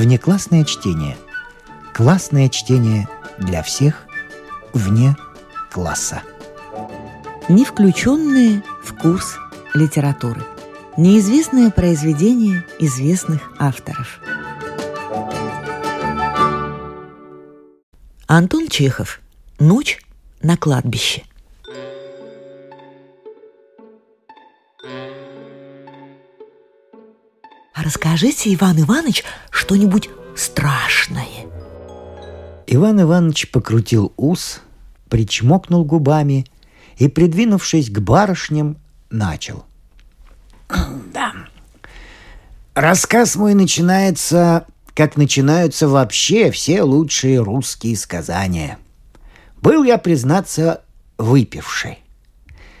Внеклассное чтение. Классное чтение для всех вне класса. Не включенные в курс литературы. Неизвестное произведение известных авторов. Антон Чехов. Ночь на кладбище. Расскажите, Иван Иванович, что-нибудь страшное. Иван Иванович покрутил ус, причмокнул губами и, придвинувшись к барышням, начал. Да. Рассказ мой начинается, как начинаются вообще все лучшие русские сказания. Был я, признаться, выпивший.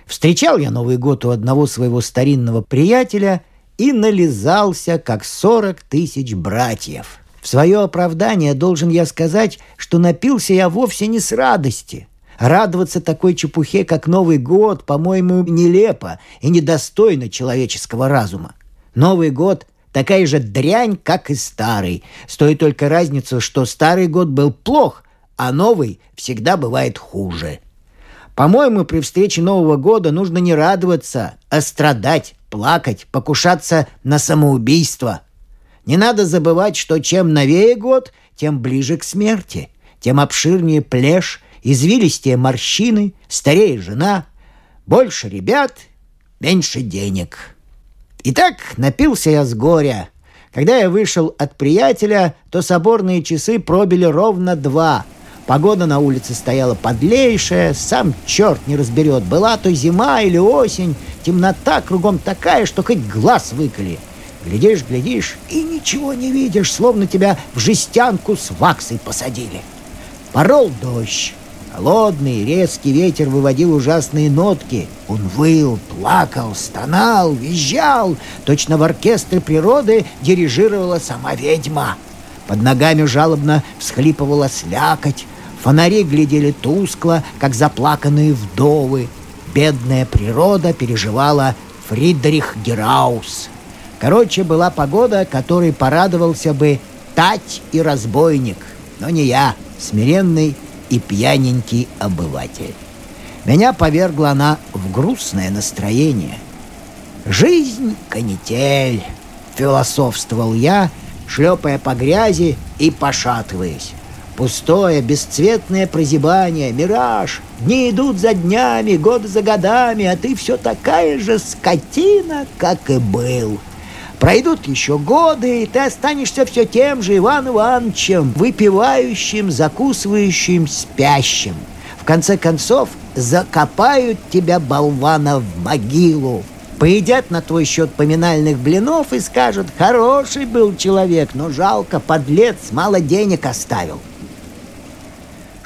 Встречал я Новый год у одного своего старинного приятеля и нализался, как сорок тысяч братьев. В свое оправдание должен я сказать, что напился я вовсе не с радости. Радоваться такой чепухе, как Новый год, по-моему, нелепо и недостойно человеческого разума. Новый год – такая же дрянь, как и старый. Стоит только разницу, что старый год был плох, а новый всегда бывает хуже. По-моему, при встрече Нового года нужно не радоваться, а страдать, плакать, покушаться на самоубийство. Не надо забывать, что чем новее год, тем ближе к смерти, тем обширнее плешь, извилистее морщины, старее жена, больше ребят, меньше денег. Итак, напился я с горя. Когда я вышел от приятеля, то соборные часы пробили ровно два — Погода на улице стояла подлейшая, сам черт не разберет, была то зима или осень, темнота кругом такая, что хоть глаз выколи. Глядишь, глядишь, и ничего не видишь, словно тебя в жестянку с ваксой посадили. Порол дождь. Холодный, резкий ветер выводил ужасные нотки. Он выл, плакал, стонал, визжал. Точно в оркестре природы дирижировала сама ведьма. Под ногами жалобно всхлипывала слякоть. Фонари глядели тускло, как заплаканные вдовы. Бедная природа переживала Фридрих Гераус. Короче, была погода, которой порадовался бы Тать и разбойник, но не я, смиренный и пьяненький обыватель. Меня повергла она в грустное настроение. «Жизнь — канитель», — философствовал я, шлепая по грязи и пошатываясь. Пустое, бесцветное прозябание, мираж. Дни идут за днями, годы за годами, а ты все такая же скотина, как и был. Пройдут еще годы, и ты останешься все тем же Иван Ивановичем, выпивающим, закусывающим, спящим. В конце концов, закопают тебя, болвана, в могилу. Поедят на твой счет поминальных блинов и скажут, хороший был человек, но жалко, подлец, мало денег оставил.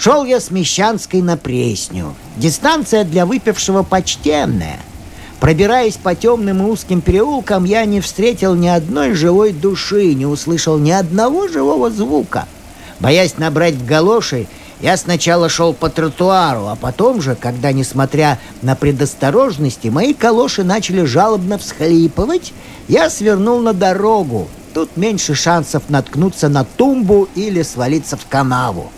Шел я с Мещанской на Пресню. Дистанция для выпившего почтенная. Пробираясь по темным и узким переулкам, я не встретил ни одной живой души, не услышал ни одного живого звука. Боясь набрать в галоши, я сначала шел по тротуару, а потом же, когда, несмотря на предосторожности, мои калоши начали жалобно всхлипывать, я свернул на дорогу. Тут меньше шансов наткнуться на тумбу или свалиться в канаву.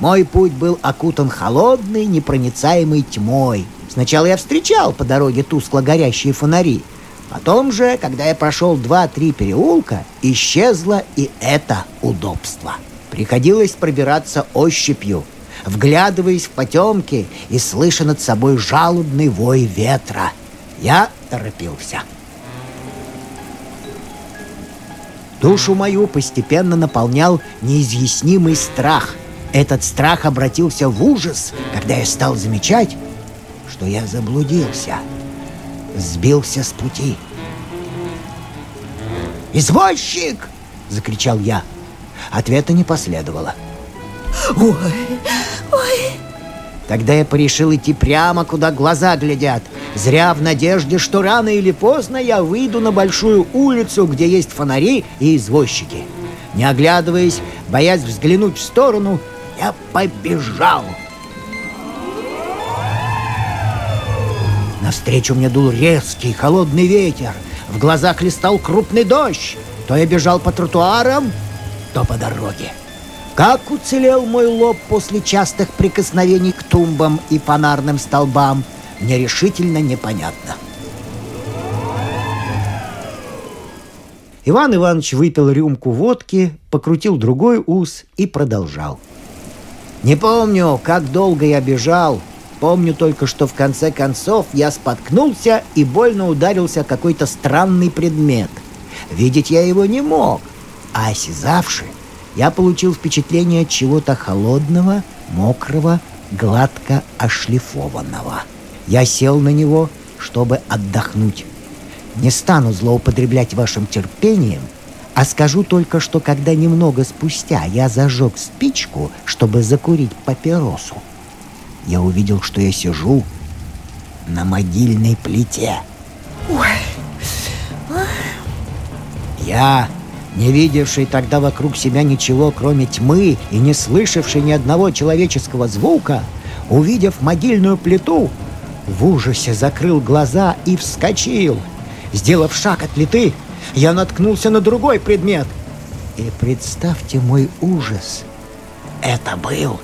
Мой путь был окутан холодной, непроницаемой тьмой. Сначала я встречал по дороге тускло горящие фонари. Потом же, когда я прошел два-три переулка, исчезло и это удобство. Приходилось пробираться ощупью, вглядываясь в потемки и слыша над собой жалобный вой ветра. Я торопился. Душу мою постепенно наполнял неизъяснимый страх – этот страх обратился в ужас, когда я стал замечать, что я заблудился, сбился с пути. «Извозчик!» — закричал я. Ответа не последовало. «Ой, ой!» Тогда я порешил идти прямо, куда глаза глядят, зря в надежде, что рано или поздно я выйду на большую улицу, где есть фонари и извозчики. Не оглядываясь, боясь взглянуть в сторону, я побежал. Навстречу мне дул резкий холодный ветер. В глазах листал крупный дождь. То я бежал по тротуарам, что по дороге. Как уцелел мой лоб после частых прикосновений к тумбам и фонарным столбам, мне решительно непонятно. Иван Иванович выпил рюмку водки, покрутил другой ус и продолжал. Не помню, как долго я бежал. Помню только, что в конце концов я споткнулся и больно ударился какой-то странный предмет. Видеть я его не мог, а осязавший, я получил впечатление чего-то холодного, мокрого, гладко ошлифованного. Я сел на него, чтобы отдохнуть. Не стану злоупотреблять вашим терпением, а скажу только, что когда немного спустя я зажег спичку, чтобы закурить папиросу, я увидел, что я сижу на могильной плите. Ой. Я, не видевший тогда вокруг себя ничего, кроме тьмы, и не слышавший ни одного человеческого звука, увидев могильную плиту, в ужасе закрыл глаза и вскочил — Сделав шаг от плиты, я наткнулся на другой предмет. И представьте мой ужас. Это был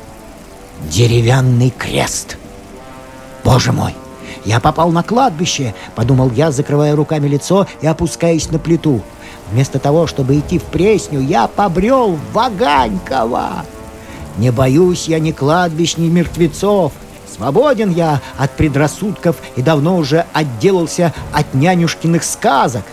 деревянный крест. Боже мой, я попал на кладбище, подумал я, закрывая руками лицо и опускаясь на плиту. Вместо того, чтобы идти в Пресню, я побрел в Ваганьково. Не боюсь я ни кладбищ, ни мертвецов. Свободен я от предрассудков и давно уже отделался от нянюшкиных сказок.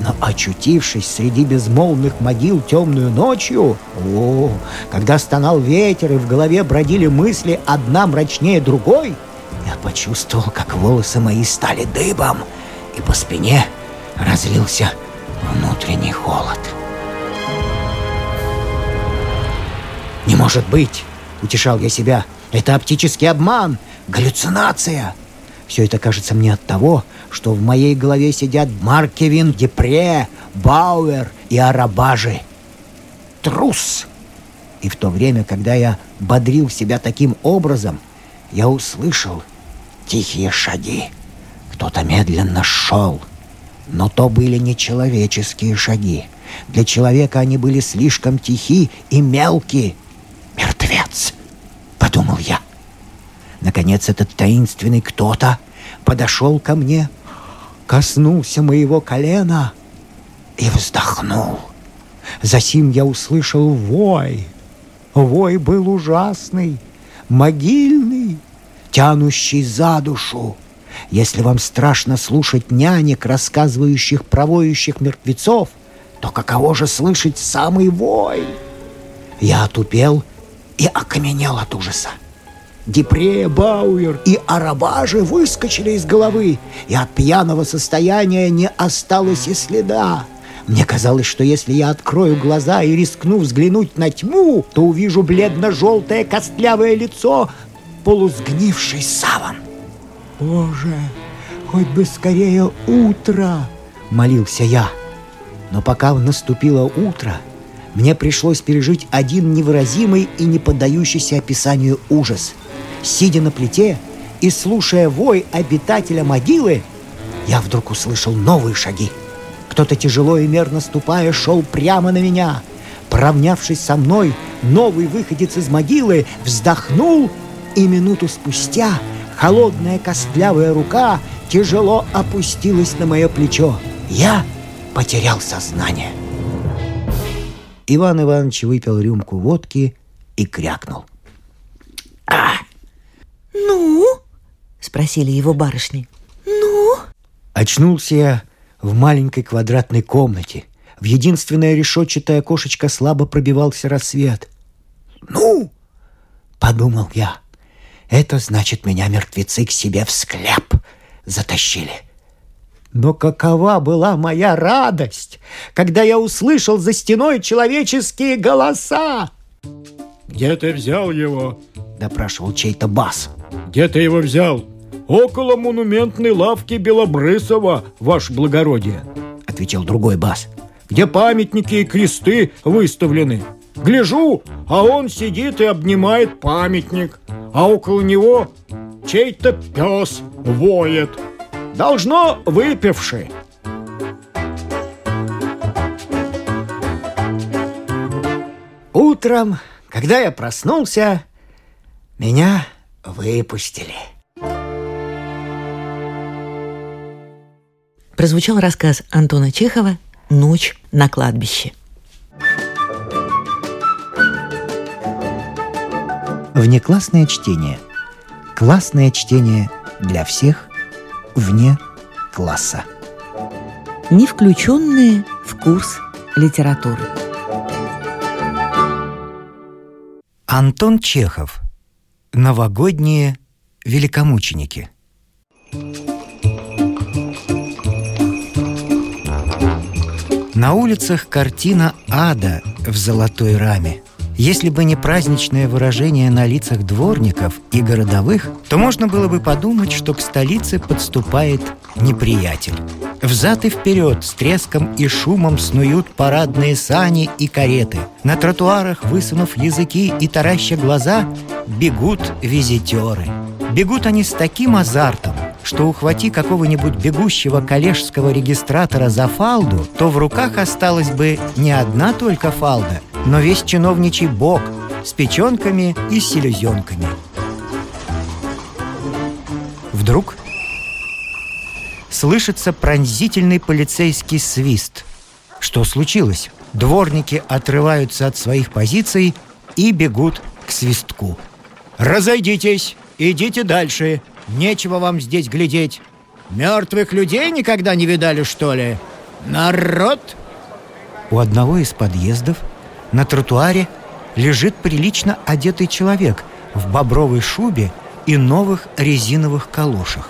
Но очутившись среди безмолвных могил темную ночью, о, когда стонал ветер и в голове бродили мысли одна мрачнее другой, я почувствовал, как волосы мои стали дыбом, и по спине разлился внутренний холод. «Не может быть!» — утешал я себя — это оптический обман, галлюцинация. Все это кажется мне от того, что в моей голове сидят Маркевин, Депре, Бауэр и Арабажи. Трус! И в то время, когда я бодрил себя таким образом, я услышал тихие шаги. Кто-то медленно шел. Но то были не человеческие шаги. Для человека они были слишком тихи и мелкие. Мертвец! подумал я. Наконец этот таинственный кто-то подошел ко мне, коснулся моего колена и вздохнул. Засим я услышал вой. Вой был ужасный, могильный, тянущий за душу. Если вам страшно слушать нянек, рассказывающих про воющих мертвецов, то каково же слышать самый вой? Я отупел и окаменел от ужаса. Депре, Бауэр и Арабажи выскочили из головы, и от пьяного состояния не осталось и следа. Мне казалось, что если я открою глаза и рискну взглянуть на тьму, то увижу бледно-желтое костлявое лицо, полусгнивший саван. «Боже, хоть бы скорее утро!» — молился я. Но пока наступило утро — мне пришлось пережить один невыразимый и не поддающийся описанию ужас. Сидя на плите и слушая вой обитателя могилы, я вдруг услышал новые шаги. Кто-то тяжело и мерно ступая шел прямо на меня. Поравнявшись со мной, новый выходец из могилы вздохнул, и минуту спустя холодная костлявая рука тяжело опустилась на мое плечо. Я потерял сознание. Иван Иванович выпил рюмку водки и крякнул. «Ну?» — спросили его барышни. «Ну?» Очнулся я в маленькой квадратной комнате. В единственное решетчатое окошечко слабо пробивался рассвет. «Ну!» — подумал я. «Это значит, меня мертвецы к себе в склеп затащили». Но какова была моя радость, когда я услышал за стеной человеческие голоса! «Где ты взял его?» – допрашивал чей-то бас. «Где ты его взял?» «Около монументной лавки Белобрысова, ваше благородие», – отвечал другой бас. «Где памятники и кресты выставлены. Гляжу, а он сидит и обнимает памятник, а около него чей-то пес воет». Должно выпивший. утром, когда я проснулся, меня выпустили. Прозвучал рассказ Антона Чехова «Ночь на кладбище». Внеклассное чтение. Классное чтение для всех вне класса. Не включенные в курс литературы. Антон Чехов. Новогодние великомученики. На улицах картина ада в золотой раме. Если бы не праздничное выражение на лицах дворников и городовых, то можно было бы подумать, что к столице подступает неприятель. Взад и вперед с треском и шумом снуют парадные сани и кареты. На тротуарах, высунув языки и тараща глаза, бегут визитеры. Бегут они с таким азартом, что ухвати какого-нибудь бегущего коллежского регистратора за фалду, то в руках осталась бы не одна только фалда, но весь чиновничий бок с печенками и селезенками. Вдруг слышится пронзительный полицейский свист. Что случилось? Дворники отрываются от своих позиций и бегут к свистку. «Разойдитесь! Идите дальше! Нечего вам здесь глядеть! Мертвых людей никогда не видали, что ли? Народ!» У одного из подъездов на тротуаре лежит прилично одетый человек в бобровой шубе и новых резиновых калошах.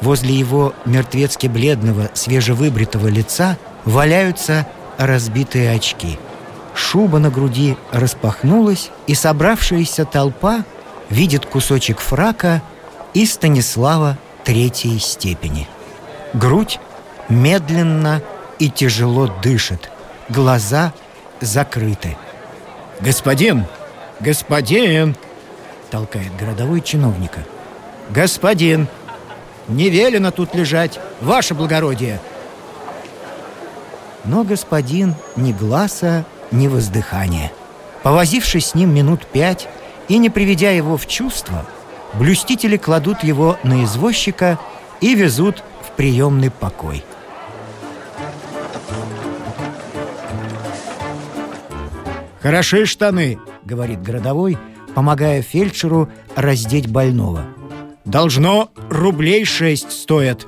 Возле его мертвецки бледного, свежевыбритого лица валяются разбитые очки. Шуба на груди распахнулась, и собравшаяся толпа видит кусочек фрака и Станислава третьей степени. Грудь медленно и тяжело дышит, глаза закрыты. «Господин! Господин!» — толкает городовой чиновника. «Господин! Не велено тут лежать, ваше благородие!» Но господин ни глаза, ни воздыхания. Повозившись с ним минут пять и не приведя его в чувство, блюстители кладут его на извозчика и везут в приемный покой. «Хороши штаны», — говорит городовой, помогая фельдшеру раздеть больного. «Должно рублей шесть стоят.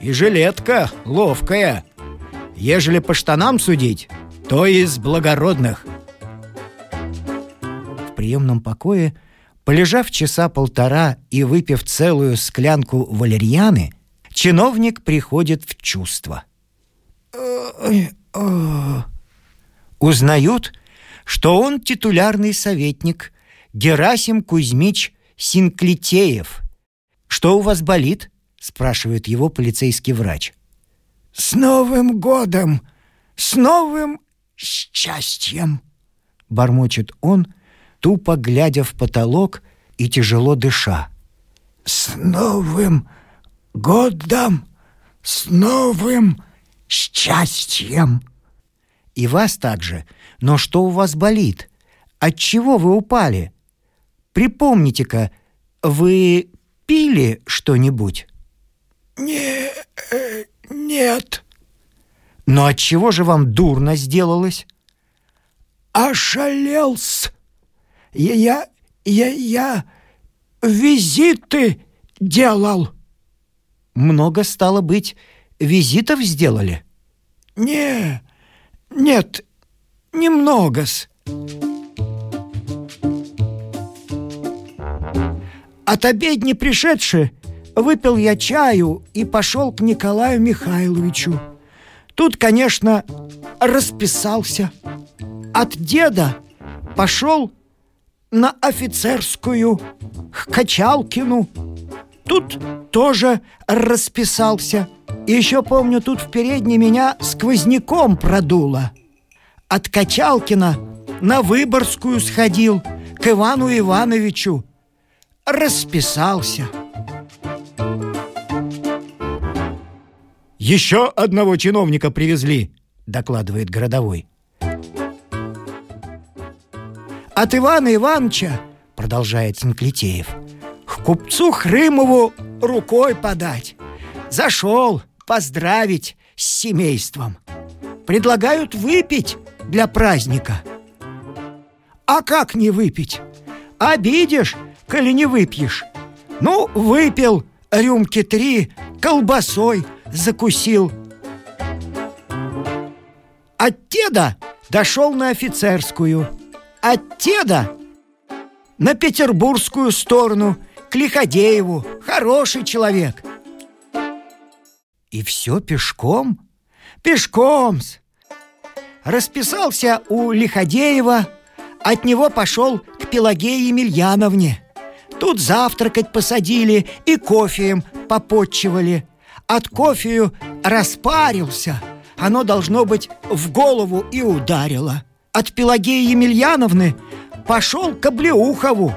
И жилетка ловкая. Ежели по штанам судить, то из благородных». В приемном покое, полежав часа полтора и выпив целую склянку валерьяны, чиновник приходит в чувство. Узнают, что он титулярный советник Герасим Кузьмич Синклитеев. «Что у вас болит?» — спрашивает его полицейский врач. «С Новым годом! С новым счастьем!» — бормочет он, тупо глядя в потолок и тяжело дыша. «С Новым годом! С новым счастьем!» И вас также. Но что у вас болит? От чего вы упали? Припомните-ка, вы пили что-нибудь? Не, э, нет. Но от чего же вам дурно сделалось? Ошалел-с. Я, я, я, я визиты делал. Много стало быть, визитов сделали? Не, нет, немного-с. От обедни пришедши, выпил я чаю и пошел к Николаю Михайловичу. Тут, конечно, расписался. От деда пошел на офицерскую, к Качалкину. Тут тоже расписался. И еще помню, тут в передней меня сквозняком продуло. От Качалкина на Выборгскую сходил к Ивану Ивановичу. Расписался. Еще одного чиновника привезли. Докладывает городовой. От Ивана Ивановича, продолжает Синклитеев, к купцу Хрымову рукой подать. Зашел поздравить с семейством. Предлагают выпить для праздника. А как не выпить? Обидишь, коли не выпьешь. Ну, выпил рюмки три, колбасой закусил. От Теда дошел на офицерскую, от Теда на петербургскую сторону, к Лиходееву, хороший человек. И все пешком? Пешком-с. Расписался у Лиходеева, от него пошел к Пелагее Емельяновне. Тут завтракать посадили и кофеем попотчевали. От кофею распарился. Оно, должно быть, в голову и ударило. От Пелагеи Емельяновны пошел к Облеухову.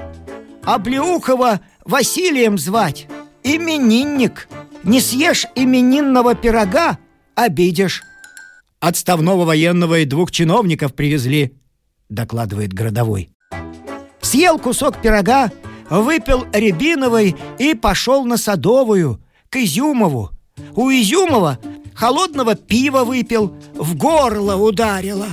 Облеухова Василием звать. Именинник. Не съешь именинного пирога, обидишь. Отставного военного и двух чиновников привезли, докладывает городовой. Съел кусок пирога, выпил рябиновой и пошел на Садовую, к Изюмову. У Изюмова холодного пива выпил, в горло ударило.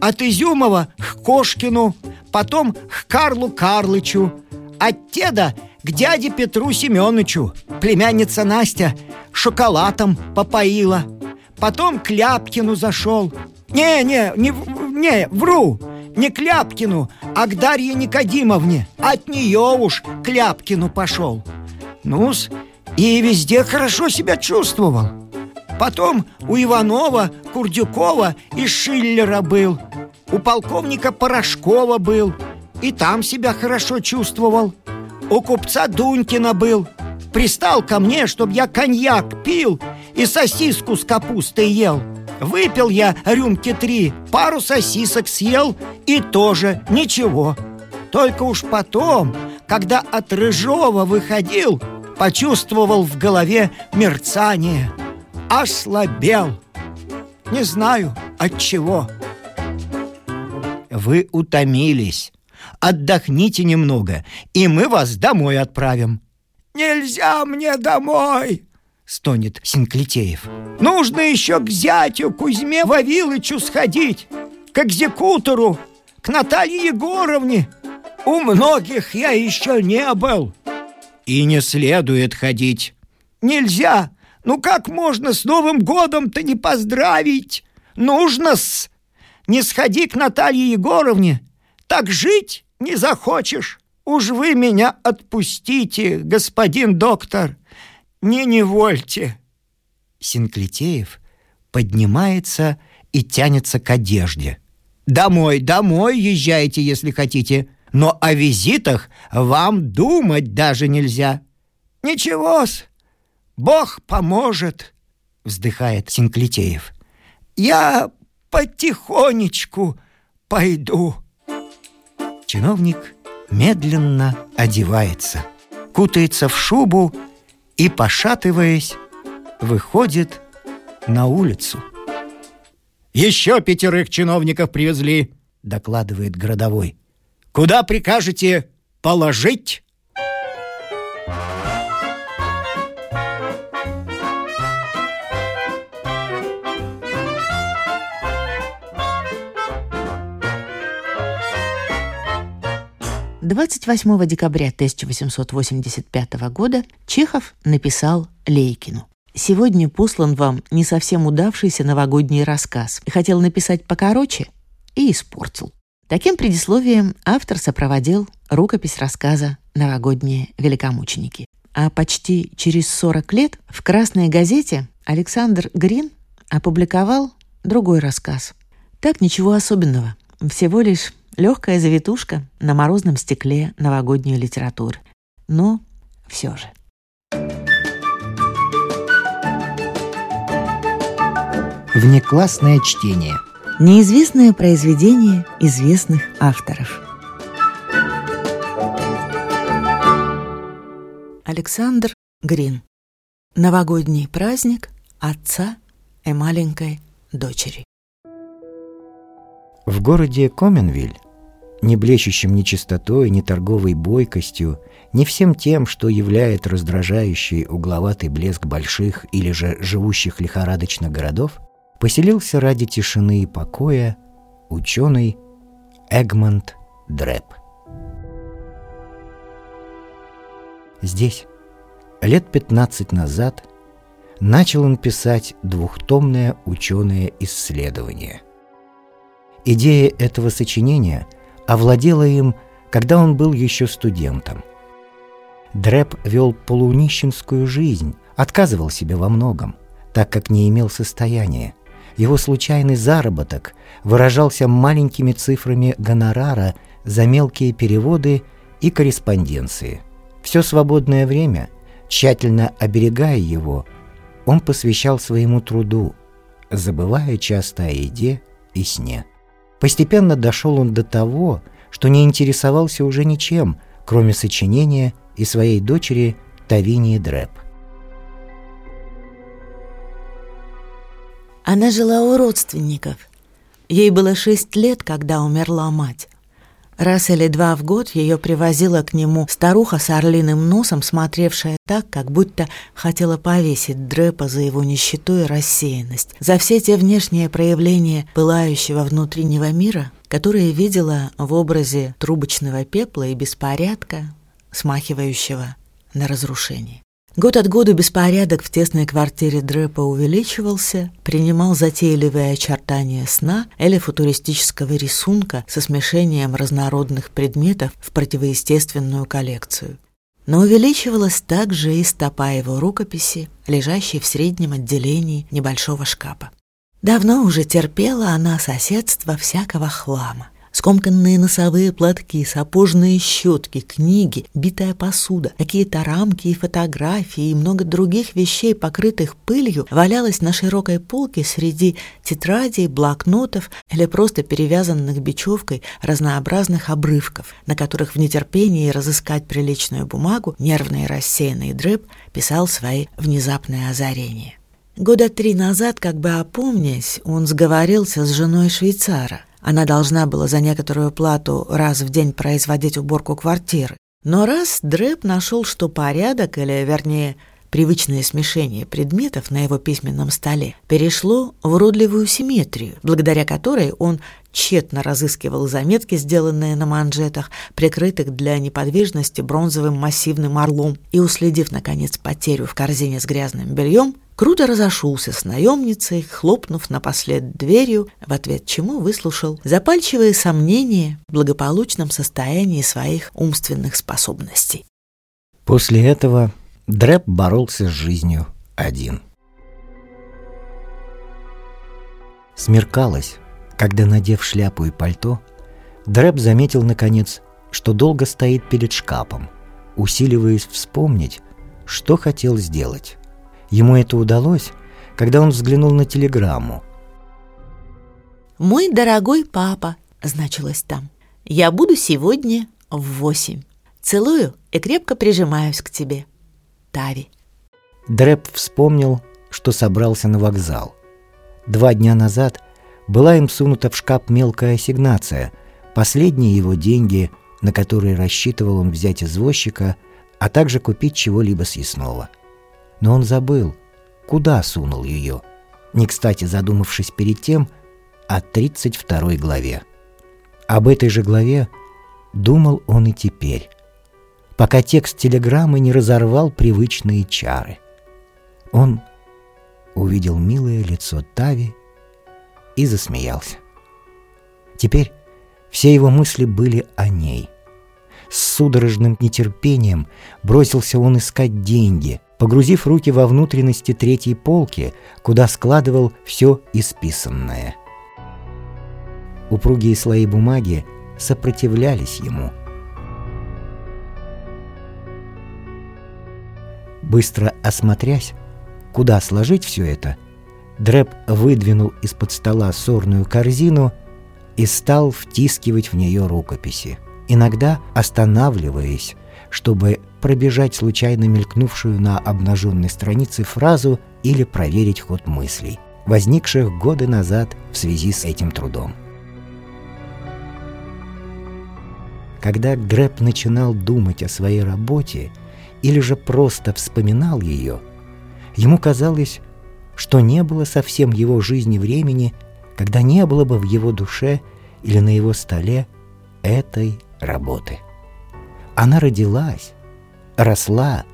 От Изюмова к Кошкину, потом к Карлу Карлычу, от Теда к дяде Петру Семеновичу. Племянница Настя шоколадом попоила. Потом к Ляпкину зашел. Не, не, не, не, вру. Не к Ляпкину, а к Дарье Никодимовне. От нее уж к Ляпкину пошел. Ну-с, и везде хорошо себя чувствовал. Потом у Иванова, Курдюкова и Шиллера был. У полковника Порошкова был. И там себя хорошо чувствовал. У купца Дунькина был. Пристал ко мне, чтобы я коньяк пил и сосиску с капустой ел. Выпил я рюмки три, пару сосисок съел и тоже ничего. Только уж потом, когда от Рыжова выходил, почувствовал в голове мерцание. Ослабел. Не знаю от чего. Вы утомились. Отдохните немного, и мы вас домой отправим. Нельзя мне домой, стонет Синклитеев. Нужно еще к зятю Кузьме Вавилычу сходить, к экзекутору, к Наталье Егоровне. У многих я еще не был. И не следует ходить. Нельзя. Ну как можно с Новым годом-то не поздравить? Нужно-с. Не сходи к Наталье Егоровне, так жить не захочешь. Уж вы меня отпустите, господин доктор. Не невольте. Синклитеев поднимается и тянется к одежде. Домой, домой езжайте, если хотите, но о визитах вам думать даже нельзя. Ничего-с, Бог поможет, вздыхает Синклитеев. Я потихонечку пойду. Чиновник медленно одевается, кутается в шубу и, пошатываясь, выходит на улицу. «Еще пятерых чиновников привезли», — докладывает городовой. «Куда прикажете положить?» 28 декабря 1885 года Чехов написал Лейкину. «Сегодня послан вам не совсем удавшийся новогодний рассказ. Хотел написать покороче и испортил». Таким предисловием автор сопроводил рукопись рассказа «Новогодние великомученики». А почти через 40 лет в «Красной газете» Александр Грин опубликовал другой рассказ. Так ничего особенного. Всего лишь Легкая завитушка на морозном стекле новогодней литературы. Но все же. Внеклассное чтение. Неизвестное произведение известных авторов. Александр Грин. Новогодний праздник отца и маленькой дочери. В городе Коменвиль не блещущим ни чистотой, ни торговой бойкостью, ни всем тем, что являет раздражающий угловатый блеск больших или же живущих лихорадочно городов, поселился ради тишины и покоя ученый Эгмонт Дрэп. Здесь, лет 15 назад, начал он писать двухтомное ученое исследование. Идея этого сочинения овладела им, когда он был еще студентом. Дрэп вел полунищенскую жизнь, отказывал себе во многом, так как не имел состояния. Его случайный заработок выражался маленькими цифрами гонорара за мелкие переводы и корреспонденции. Все свободное время, тщательно оберегая его, он посвящал своему труду, забывая часто о еде и сне. Постепенно дошел он до того, что не интересовался уже ничем, кроме сочинения и своей дочери Тавинии Дрэп. Она жила у родственников. Ей было шесть лет, когда умерла мать. Раз или два в год ее привозила к нему старуха с орлиным носом, смотревшая так, как будто хотела повесить Дрэпа за его нищету и рассеянность, за все те внешние проявления пылающего внутреннего мира, которые видела в образе трубочного пепла и беспорядка, смахивающего на разрушение. Год от года беспорядок в тесной квартире Дрэпа увеличивался, принимал затейливые очертания сна или футуристического рисунка со смешением разнородных предметов в противоестественную коллекцию. Но увеличивалась также и стопа его рукописи, лежащей в среднем отделении небольшого шкафа. Давно уже терпела она соседство всякого хлама скомканные носовые платки, сапожные щетки, книги, битая посуда, какие-то рамки и фотографии и много других вещей, покрытых пылью, валялось на широкой полке среди тетрадей, блокнотов или просто перевязанных бечевкой разнообразных обрывков, на которых в нетерпении разыскать приличную бумагу нервный рассеянный дрэп писал свои внезапные озарения. Года три назад, как бы опомнясь, он сговорился с женой швейцара — она должна была за некоторую плату раз в день производить уборку квартиры. Но раз Дрэп нашел, что порядок, или, вернее, привычное смешение предметов на его письменном столе перешло в уродливую симметрию, благодаря которой он тщетно разыскивал заметки, сделанные на манжетах, прикрытых для неподвижности бронзовым массивным орлом, и, уследив, наконец, потерю в корзине с грязным бельем, круто разошелся с наемницей, хлопнув напослед дверью, в ответ чему выслушал запальчивые сомнения в благополучном состоянии своих умственных способностей. После этого Дрэп боролся с жизнью один. Смеркалось, когда, надев шляпу и пальто, Дрэп заметил, наконец, что долго стоит перед шкафом, усиливаясь вспомнить, что хотел сделать. Ему это удалось, когда он взглянул на телеграмму. «Мой дорогой папа», — значилось там, — «я буду сегодня в восемь. Целую и крепко прижимаюсь к тебе. Тави». Дрэп вспомнил, что собрался на вокзал. Два дня назад была им сунута в шкаф мелкая ассигнация, последние его деньги, на которые рассчитывал он взять извозчика, а также купить чего-либо съестного — но он забыл, куда сунул ее, не кстати задумавшись перед тем о 32 главе. Об этой же главе думал он и теперь, пока текст телеграммы не разорвал привычные чары. Он увидел милое лицо Тави и засмеялся. Теперь все его мысли были о ней. С судорожным нетерпением бросился он искать деньги, погрузив руки во внутренности третьей полки, куда складывал все исписанное. Упругие слои бумаги сопротивлялись ему. Быстро осмотрясь, куда сложить все это, Дрэп выдвинул из-под стола сорную корзину и стал втискивать в нее рукописи, иногда останавливаясь, чтобы пробежать случайно мелькнувшую на обнаженной странице фразу или проверить ход мыслей, возникших годы назад в связи с этим трудом. Когда Грэб начинал думать о своей работе или же просто вспоминал ее, ему казалось, что не было совсем его жизни времени, когда не было бы в его душе или на его столе этой работы. Она родилась, росла,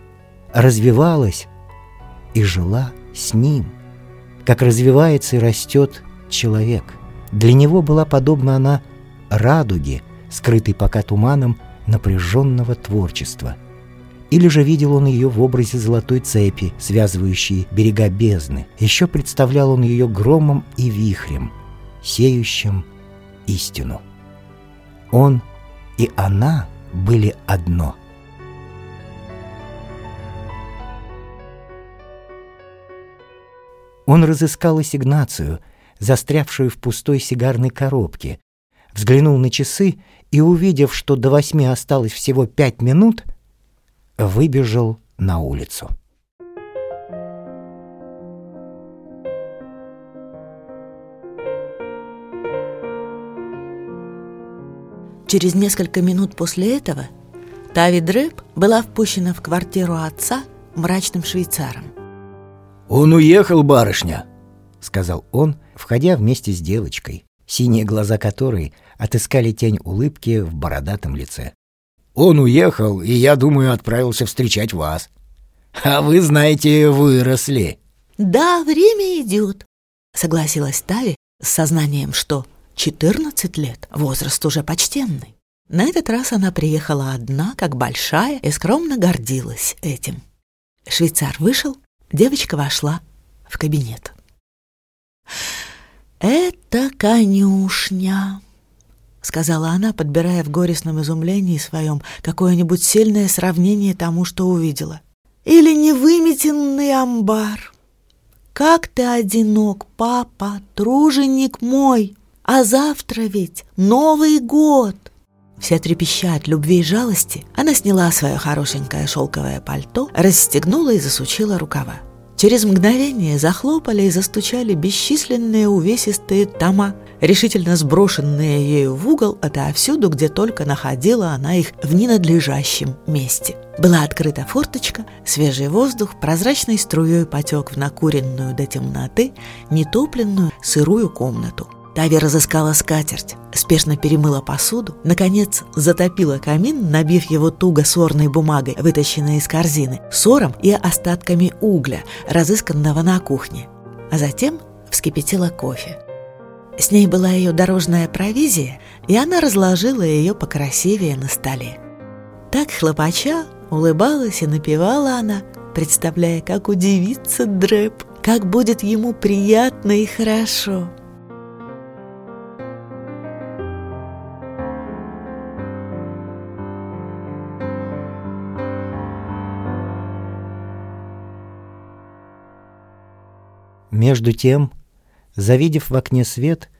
развивалась и жила с ним, как развивается и растет человек. Для него была подобна она радуге, скрытой пока туманом напряженного творчества. Или же видел он ее в образе золотой цепи, связывающей берега бездны. Еще представлял он ее громом и вихрем, сеющим истину. Он и она были одно. Он разыскал ассигнацию, застрявшую в пустой сигарной коробке, взглянул на часы и, увидев, что до восьми осталось всего пять минут, выбежал на улицу. Через несколько минут после этого Тави Дрэп была впущена в квартиру отца мрачным швейцаром. «Он уехал, барышня!» — сказал он, входя вместе с девочкой, синие глаза которой отыскали тень улыбки в бородатом лице. «Он уехал, и, я думаю, отправился встречать вас. А вы, знаете, выросли». «Да, время идет», — согласилась Тави с сознанием, что 14 лет, возраст уже почтенный. На этот раз она приехала одна, как большая, и скромно гордилась этим. Швейцар вышел, девочка вошла в кабинет. «Это конюшня», — сказала она, подбирая в горестном изумлении своем какое-нибудь сильное сравнение тому, что увидела. «Или невыметенный амбар. Как ты одинок, папа, труженик мой!» А завтра ведь Новый год!» Вся трепеща от любви и жалости, она сняла свое хорошенькое шелковое пальто, расстегнула и засучила рукава. Через мгновение захлопали и застучали бесчисленные увесистые тома, решительно сброшенные ею в угол отовсюду, где только находила она их в ненадлежащем месте. Была открыта форточка, свежий воздух прозрачной струей потек в накуренную до темноты, нетопленную сырую комнату – Тави разыскала скатерть, спешно перемыла посуду, наконец затопила камин, набив его туго сорной бумагой, вытащенной из корзины, сором и остатками угля, разысканного на кухне. А затем вскипятила кофе. С ней была ее дорожная провизия, и она разложила ее покрасивее на столе. Так хлопача, улыбалась и напевала она, представляя, как удивится Дрэп, как будет ему приятно и хорошо. Между тем, завидев в окне свет,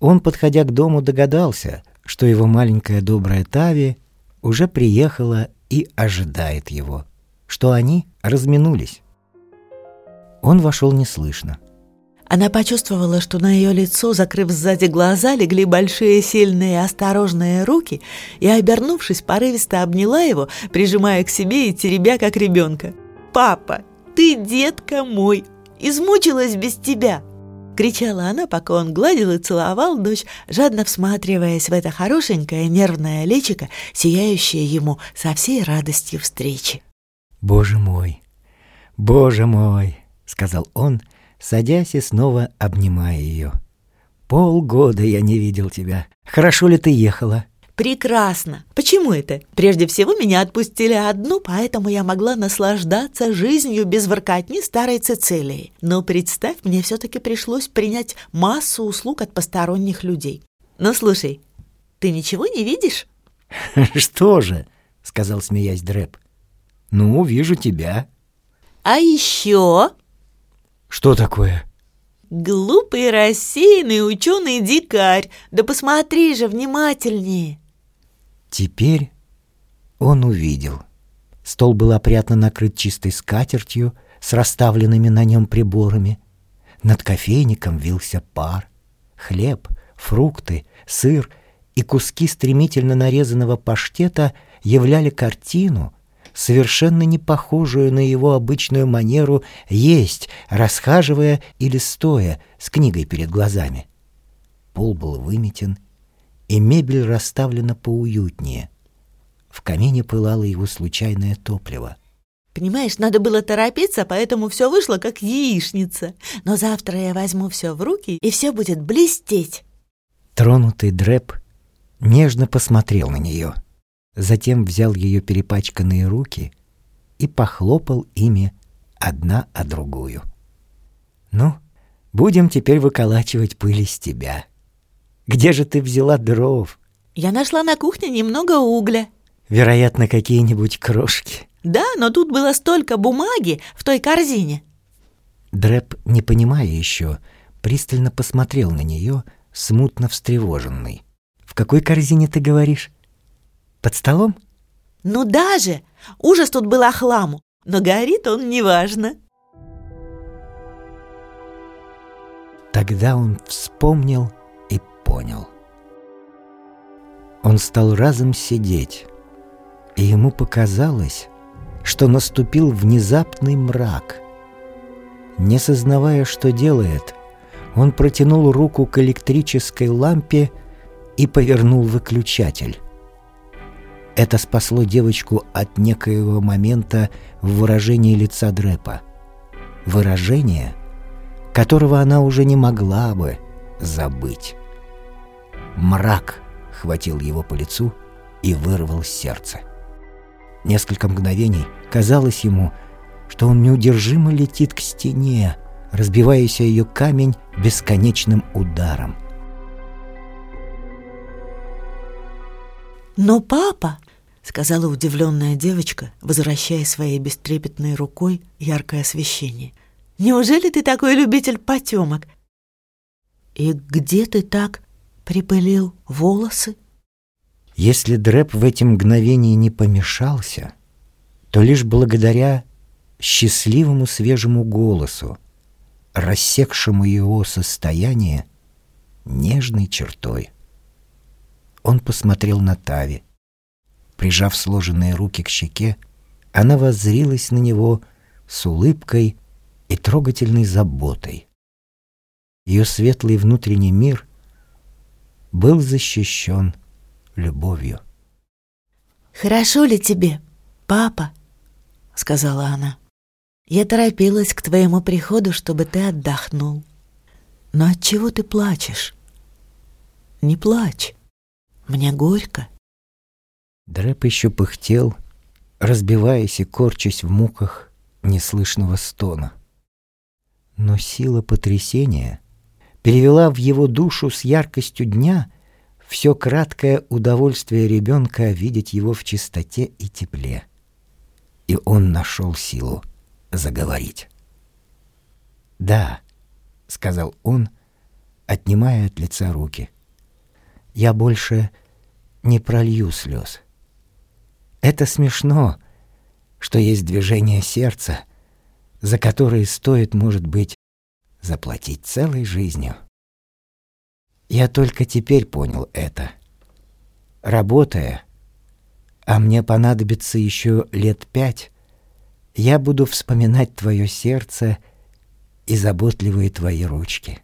он, подходя к дому, догадался, что его маленькая добрая Тави уже приехала и ожидает его, что они разминулись. Он вошел неслышно. Она почувствовала, что на ее лицо, закрыв сзади глаза, легли большие, сильные, осторожные руки, и, обернувшись, порывисто обняла его, прижимая к себе и теребя, как ребенка. «Папа, ты, детка мой, измучилась без тебя!» Кричала она, пока он гладил и целовал дочь, жадно всматриваясь в это хорошенькое нервное личико, сияющее ему со всей радостью встречи. «Боже мой! Боже мой!» — сказал он, садясь и снова обнимая ее. «Полгода я не видел тебя. Хорошо ли ты ехала?» Прекрасно. Почему это? Прежде всего, меня отпустили одну, поэтому я могла наслаждаться жизнью без воркотни старой Цицилии. Но представь, мне все-таки пришлось принять массу услуг от посторонних людей. Ну, слушай, ты ничего не видишь? Что же? Сказал, смеясь Дрэп. Ну, вижу тебя. А еще? Что такое? Глупый, рассеянный ученый-дикарь. Да посмотри же внимательнее. Теперь он увидел. Стол был опрятно накрыт чистой скатертью с расставленными на нем приборами. Над кофейником вился пар. Хлеб, фрукты, сыр и куски стремительно нарезанного паштета являли картину, совершенно не похожую на его обычную манеру есть, расхаживая или стоя с книгой перед глазами. Пол был выметен, и мебель расставлена поуютнее. В камине пылало его случайное топливо. Понимаешь, надо было торопиться, поэтому все вышло как яичница. Но завтра я возьму все в руки, и все будет блестеть. Тронутый Дрэп нежно посмотрел на нее, затем взял ее перепачканные руки и похлопал ими одна о другую. «Ну, будем теперь выколачивать пыль из тебя. Где же ты взяла дров?» Я нашла на кухне немного угля. Вероятно, какие-нибудь крошки. Да, но тут было столько бумаги в той корзине. Дрэп, не понимая еще, пристально посмотрел на нее, смутно встревоженный. «В какой корзине ты говоришь? Под столом?» Ну даже! Ужас тут был хламу, но горит он неважно. Тогда он вспомнил понял. Он стал разом сидеть, и ему показалось, что наступил внезапный мрак. Не сознавая, что делает, он протянул руку к электрической лампе и повернул выключатель. Это спасло девочку от некоего момента в выражении лица Дрепа. Выражение, которого она уже не могла бы забыть. Мрак хватил его по лицу и вырвал сердце. Несколько мгновений казалось ему, что он неудержимо летит к стене, разбиваясь о ее камень бесконечным ударом. «Но папа!» — сказала удивленная девочка, возвращая своей бестрепетной рукой яркое освещение. «Неужели ты такой любитель потемок? И где ты так припылил волосы?» Если Дрэп в эти мгновения не помешался, то лишь благодаря счастливому свежему голосу, рассекшему его состояние нежной чертой. Он посмотрел на Тави. Прижав сложенные руки к щеке, она воззрилась на него с улыбкой и трогательной заботой. Ее светлый внутренний мир был защищен любовью. «Хорошо ли тебе, папа?» — сказала она. «Я торопилась к твоему приходу, чтобы ты отдохнул. Но от чего ты плачешь? Не плачь. Мне горько». Дрэп еще пыхтел, разбиваясь и корчась в муках неслышного стона. Но сила потрясения перевела в его душу с яркостью дня все краткое удовольствие ребенка видеть его в чистоте и тепле. И он нашел силу заговорить. «Да», — сказал он, отнимая от лица руки, — «я больше не пролью слез. Это смешно, что есть движение сердца, за которое стоит, может быть, заплатить целой жизнью. Я только теперь понял это. Работая, а мне понадобится еще лет пять, я буду вспоминать твое сердце и заботливые твои ручки.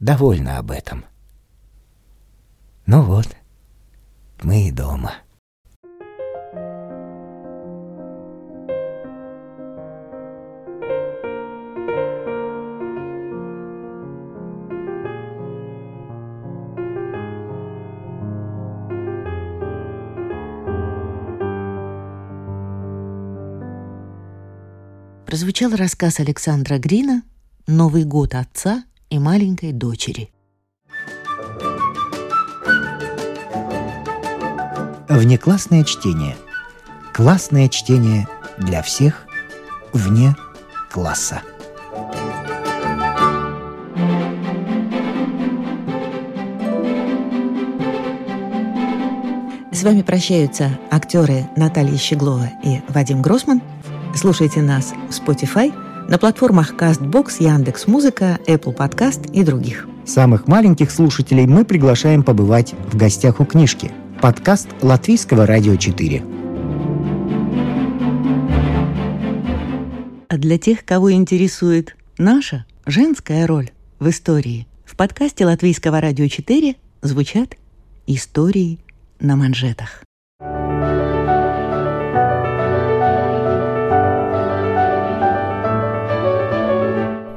Довольно об этом. Ну вот, мы и дома. Прозвучал рассказ Александра Грина «Новый год отца и маленькой дочери». Внеклассное чтение. Классное чтение для всех вне класса. С вами прощаются актеры Наталья Щеглова и Вадим Гросман – Слушайте нас в Spotify, на платформах CastBox, Яндекс.Музыка, Apple Podcast и других. Самых маленьких слушателей мы приглашаем побывать в гостях у книжки. Подкаст Латвийского радио 4. А для тех, кого интересует наша женская роль в истории, в подкасте Латвийского радио 4 звучат истории на манжетах.